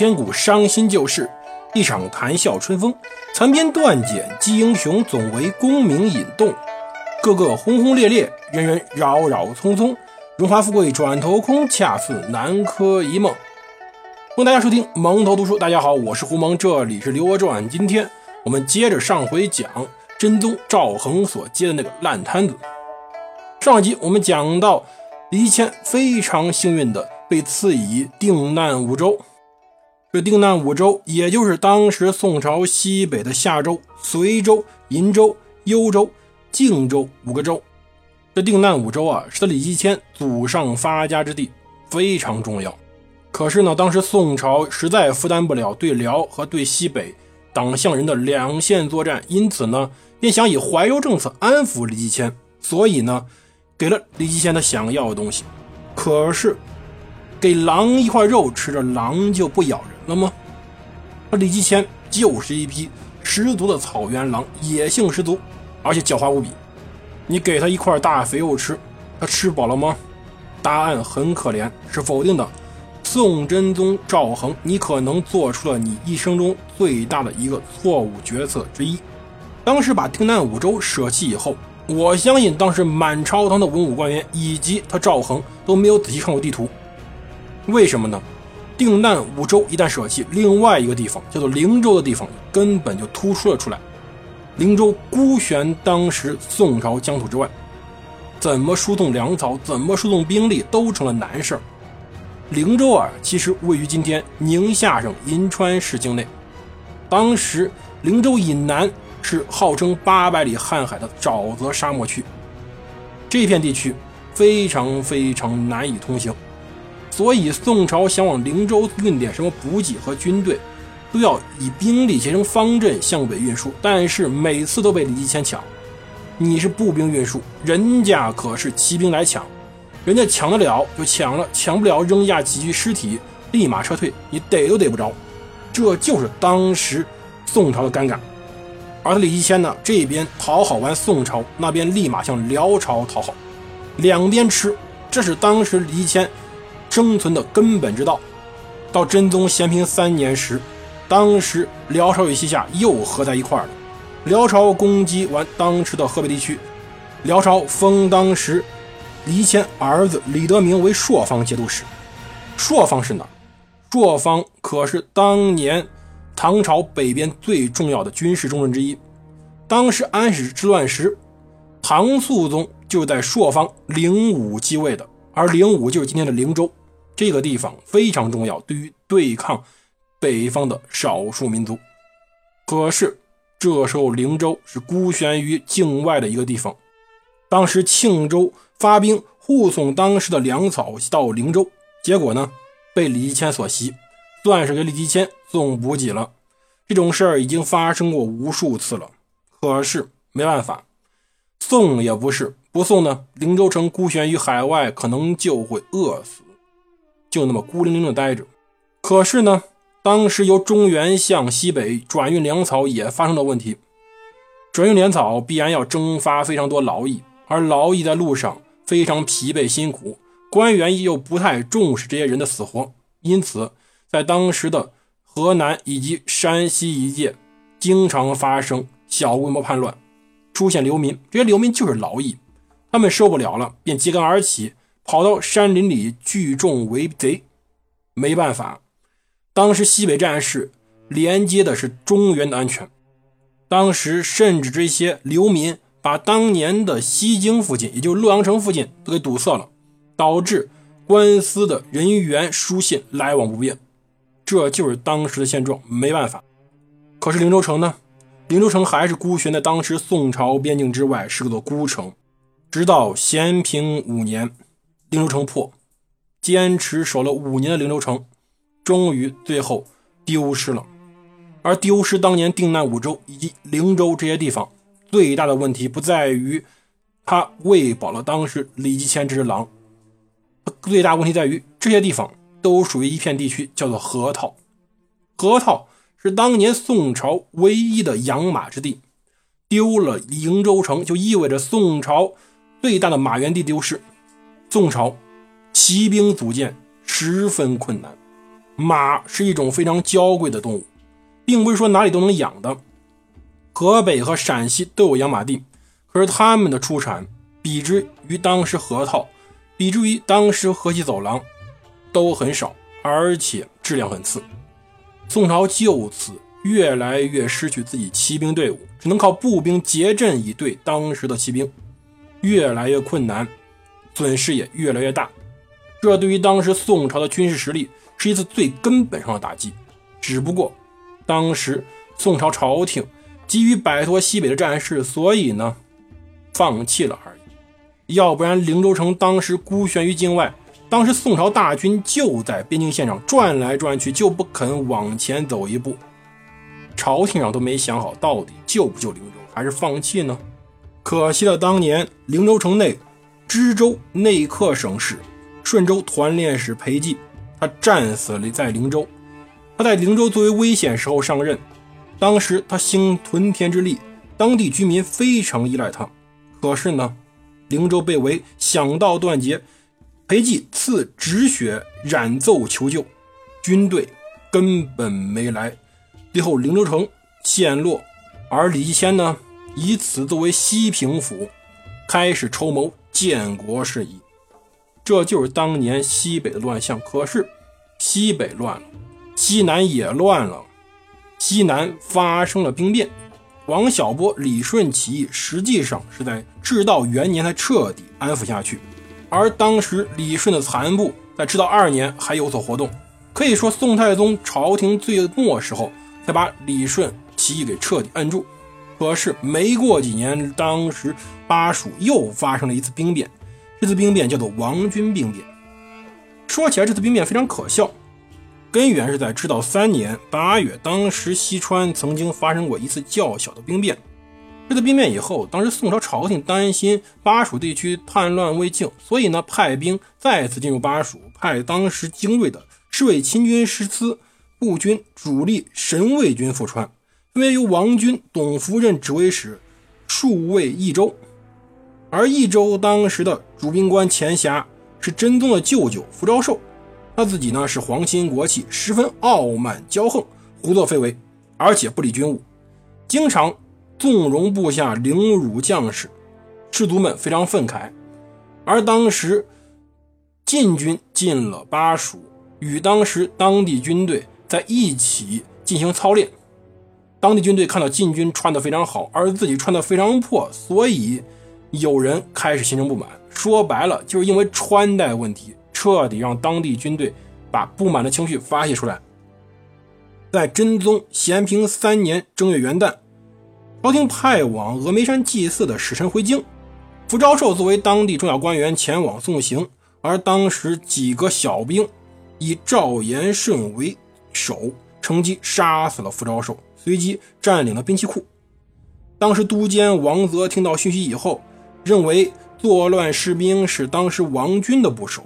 千古伤心旧事，一场谈笑春风。残篇断简记英雄，总为功名引动。个个轰轰烈烈，人人扰扰匆匆。荣华富贵转头空，恰似南柯一梦。欢迎大家收听蒙头读书。大家好，我是胡蒙，这里是《刘娥传》。今天我们接着上回讲真宗赵恒所接的那个烂摊子。上集我们讲到李谦非常幸运的被赐以定难五州。这定难五州，也就是当时宋朝西北的夏州、随州、银州、幽州、靖州五个州。这定难五州啊，是他李继迁祖上发家之地，非常重要。可是呢，当时宋朝实在负担不了对辽和对西北党项人的两线作战，因此呢，便想以怀柔政策安抚李继迁，所以呢。给了李继迁他想要的东西，可是给狼一块肉吃着，狼就不咬人了吗？那李继迁就是一匹十足的草原狼，野性十足，而且狡猾无比。你给他一块大肥肉吃，他吃饱了吗？答案很可怜，是否定的。宋真宗赵恒，你可能做出了你一生中最大的一个错误决策之一。当时把定南五州舍弃以后。我相信当时满朝堂的文武官员以及他赵恒都没有仔细看过地图，为什么呢？定难五州一旦舍弃，另外一个地方叫做灵州的地方根本就突出了出来。灵州孤悬当时宋朝疆土之外，怎么输送粮草，怎么输送兵力都成了难事儿。灵州啊，其实位于今天宁夏省银川市境内，当时灵州以南。是号称八百里瀚海的沼泽沙漠区，这片地区非常非常难以通行，所以宋朝想往灵州运点什么补给和军队，都要以兵力结成方阵向北运输，但是每次都被李继迁抢。你是步兵运输，人家可是骑兵来抢，人家抢得了就抢了，抢不了扔下几具尸体立马撤退，你逮都逮不着，这就是当时宋朝的尴尬。而李继迁呢，这边讨好完宋朝，那边立马向辽朝讨好，两边吃，这是当时李继迁生存的根本之道。到真宗咸平三年时，当时辽朝与西夏又合在一块了。辽朝攻击完当时的河北地区，辽朝封当时李谦儿子李德明为朔方节度使。朔方是哪？朔方可是当年。唐朝北边最重要的军事重镇之一，当时安史之乱时，唐肃宗就在朔方灵武继位的，而灵武就是今天的灵州，这个地方非常重要，对于对抗北方的少数民族。可是这时候灵州是孤悬于境外的一个地方，当时庆州发兵护送当时的粮草到灵州，结果呢被李继迁所袭。算是给李继迁送补给了，这种事儿已经发生过无数次了。可是没办法，送也不是，不送呢，灵州城孤悬于海外，可能就会饿死，就那么孤零零的待着。可是呢，当时由中原向西北转运粮草也发生了问题，转运粮草必然要征发非常多劳役，而劳役在路上非常疲惫辛苦，官员又不太重视这些人的死活，因此。在当时的河南以及山西一界，经常发生小规模叛乱，出现流民。这些流民就是劳役，他们受不了了，便揭竿而起，跑到山林里聚众为贼。没办法，当时西北战事连接的是中原的安全，当时甚至这些流民把当年的西京附近，也就是洛阳城附近都给堵塞了，导致官司的人员书信来往不便。这就是当时的现状，没办法。可是灵州城呢？灵州城还是孤悬在当时宋朝边境之外，是个座孤城。直到咸平五年，灵州城破，坚持守了五年的灵州城，终于最后丢失了。而丢失当年定南五州以及灵州这些地方，最大的问题不在于他喂饱了当时李继迁这只狼，最大问题在于这些地方。都属于一片地区，叫做河套。河套是当年宋朝唯一的养马之地，丢了瀛州城，就意味着宋朝最大的马源地丢失。宋朝骑兵组建十分困难，马是一种非常娇贵的动物，并不是说哪里都能养的。河北和陕西都有养马地，可是他们的出产比之于当时河套，比之于当时河西走廊都很少，而且质量很次。宋朝就此越来越失去自己骑兵队伍，只能靠步兵结阵以对当时的骑兵，越来越困难，损失也越来越大。这对于当时宋朝的军事实力是一次最根本上的打击。只不过，当时宋朝朝廷。急于摆脱西北的战事，所以呢，放弃了而已。要不然，灵州城当时孤悬于境外，当时宋朝大军就在边境线上转来转去，就不肯往前走一步。朝廷上都没想好，到底救不救灵州，还是放弃呢？可惜了，当年灵州城内知州内客省使、顺州团练使裴寂，他战死了在灵州。他在灵州最为危险时候上任。当时他兴屯田之力，当地居民非常依赖他。可是呢，灵州被围，想到断绝，裴寂赐止血染奏求救，军队根本没来。最后灵州城陷落，而李继迁呢，以此作为西平府，开始筹谋建国事宜。这就是当年西北的乱象。可是西北乱了，西南也乱了。西南发生了兵变，王小波、李顺起义，实际上是在至道元年才彻底安抚下去。而当时李顺的残部在至道二年还有所活动，可以说宋太宗朝廷最末时候才把李顺起义给彻底摁住。可是没过几年，当时巴蜀又发生了一次兵变，这次兵变叫做王军兵变。说起来，这次兵变非常可笑。根源是在知道三年八月，当时西川曾经发生过一次较小的兵变。这次兵变以后，当时宋朝朝廷担心巴蜀地区叛乱未静，所以呢派兵再次进入巴蜀，派当时精锐的侍卫亲军师司步军主力神卫军赴川，分别由王军、董福任指挥使，数卫益州。而益州当时的主兵官钱霞是真宗的舅舅福昭寿。他自己呢是皇亲国戚，十分傲慢骄横，胡作非为，而且不理军务，经常纵容部下凌辱将士，士卒们非常愤慨。而当时晋军进了巴蜀，与当时当地军队在一起进行操练。当地军队看到晋军穿得非常好，而自己穿得非常破，所以有人开始心生不满。说白了，就是因为穿戴问题。彻底让当地军队把不满的情绪发泄出来。在真宗咸平三年正月元旦，朝廷派往峨眉山祭祀的使臣回京，福昭寿作为当地重要官员前往送行，而当时几个小兵以赵延顺为首，乘机杀死了福昭寿，随即占领了兵器库。当时都监王泽听到讯息以后，认为作乱士兵是当时王军的部首。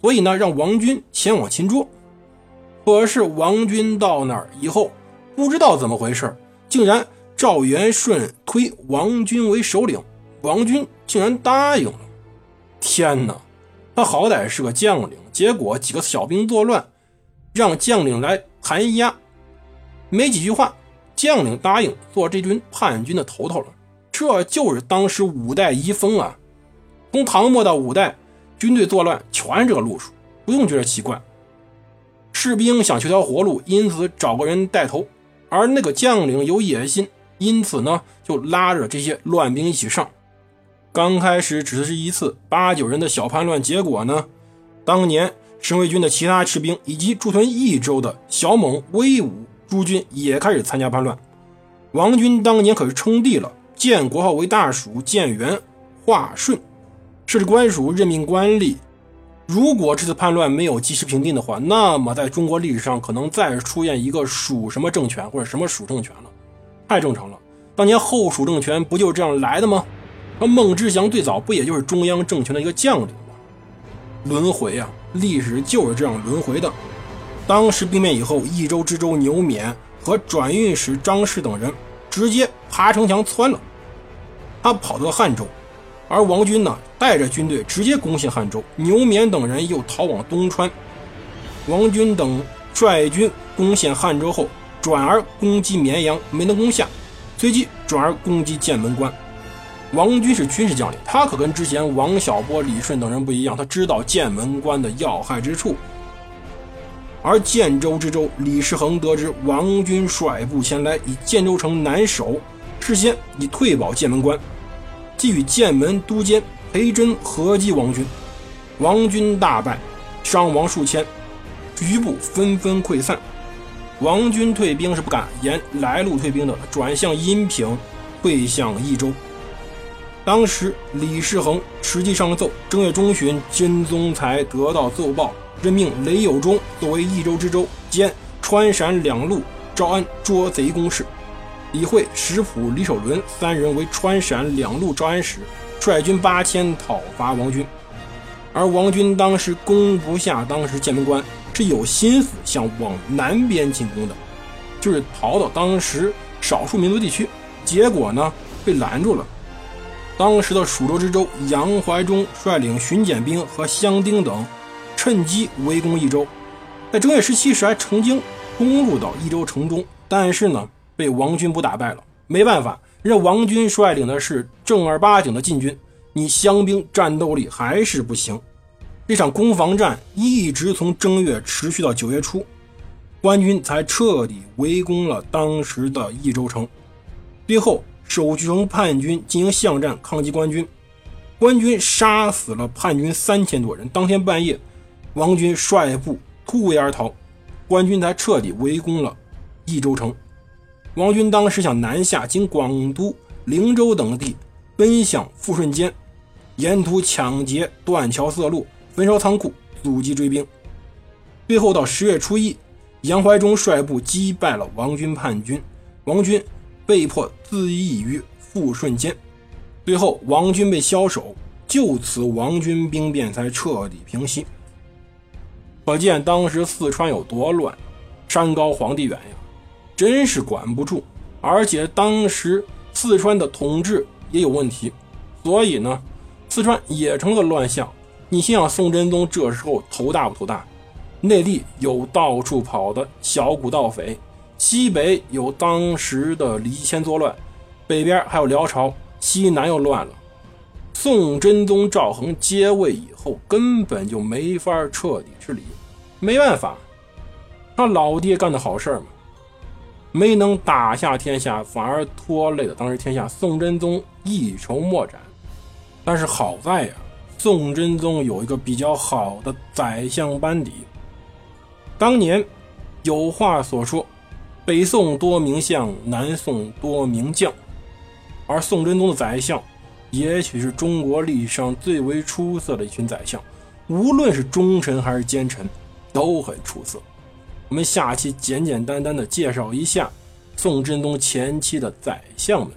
所以呢，让王军前往擒捉。可是王军到那儿以后，不知道怎么回事，竟然赵元顺推王军为首领，王军竟然答应了。天哪，他好歹是个将领，结果几个小兵作乱，让将领来弹压，没几句话，将领答应做这军叛军的头头了。这就是当时五代遗风啊，从唐末到五代。军队作乱全是这个路数，不用觉得奇怪。士兵想求条活路，因此找个人带头；而那个将领有野心，因此呢就拉着这些乱兵一起上。刚开始只是一次八九人的小叛乱，结果呢，当年神卫军的其他士兵以及驻屯益州的小猛、威武诸军也开始参加叛乱。王军当年可是称帝了，建国号为大蜀，建元化顺。设置官署，任命官吏。如果这次叛乱没有及时平定的话，那么在中国历史上可能再出现一个蜀什么政权或者什么蜀政权了，太正常了。当年后蜀政权不就是这样来的吗？那孟知祥最早不也就是中央政权的一个将领吗？轮回啊，历史就是这样轮回的。当时兵变以后，益州知州牛勉和转运使张氏等人直接爬城墙窜了，他跑到汉州。而王军呢，带着军队直接攻陷汉州，牛勉等人又逃往东川。王军等率军攻陷汉州后，转而攻击绵阳，没能攻下，随即转而攻击剑门关。王军是军事将领，他可跟之前王小波、李顺等人不一样，他知道剑门关的要害之处。而建州知州李世恒得知王军率部前来，以建州城难守，事先已退保剑门关，即与剑门都监裴真合击王军，王军大败，伤亡数千，余部纷纷溃散。王军退兵是不敢沿来路退兵的，转向阴平，退向益州。当时李世恒实际上奏，正月中旬，真宗才得到奏报，任命雷有忠作为益州知州兼川陕两路招安捉贼公事，李会、石普、李守伦三人为川陕两路招安使，率军八千讨伐王军。而王军当时攻不下当时剑门关，是有心思想往南边进攻的，就是逃到当时少数民族地区，结果呢被拦住了。当时的蜀州知州杨怀忠率领巡检兵和乡丁等，趁机围攻益州，在正月十七时还曾经攻入到益州城中，但是呢，被王军部打败了。没办法，人家王军率领的是正儿八经的禁军，你乡兵战斗力还是不行。这场攻防战一直从正月持续到九月初，官军才彻底围攻了当时的益州城，最后。守据城叛军进行巷战抗击官军，官军杀死了叛军三千多人。当天半夜，王军率部突围而逃，官军才彻底围攻了益州城。王军当时想南下，经广都、灵州等地，奔向富顺间，沿途抢劫、断桥塞路、焚烧仓库，阻击追兵。最后到十月初一，杨怀忠率部击败了王军叛军，王军。被迫自缢于富顺间，最后王军被枭首，就此王军兵变才彻底平息。可见当时四川有多乱，山高皇帝远呀，真是管不住。而且当时四川的统治也有问题，所以呢，四川也成了乱象。你心想，宋真宗这时候头大不头大？内地有到处跑的小股盗匪。西北有当时的李谦作乱，北边还有辽朝，西南又乱了。宋真宗赵恒接位以后，根本就没法彻底治理，没办法，他老爹干的好事嘛，没能打下天下，反而拖累了当时天下。宋真宗一筹莫展。但是好在呀，宋真宗有一个比较好的宰相班底。当年有话所说。北宋多名相，南宋多名将，而宋真宗的宰相，也许是中国历史上最为出色的一群宰相，无论是忠臣还是奸臣，都很出色。我们下期简简单单的介绍一下宋真宗前期的宰相们。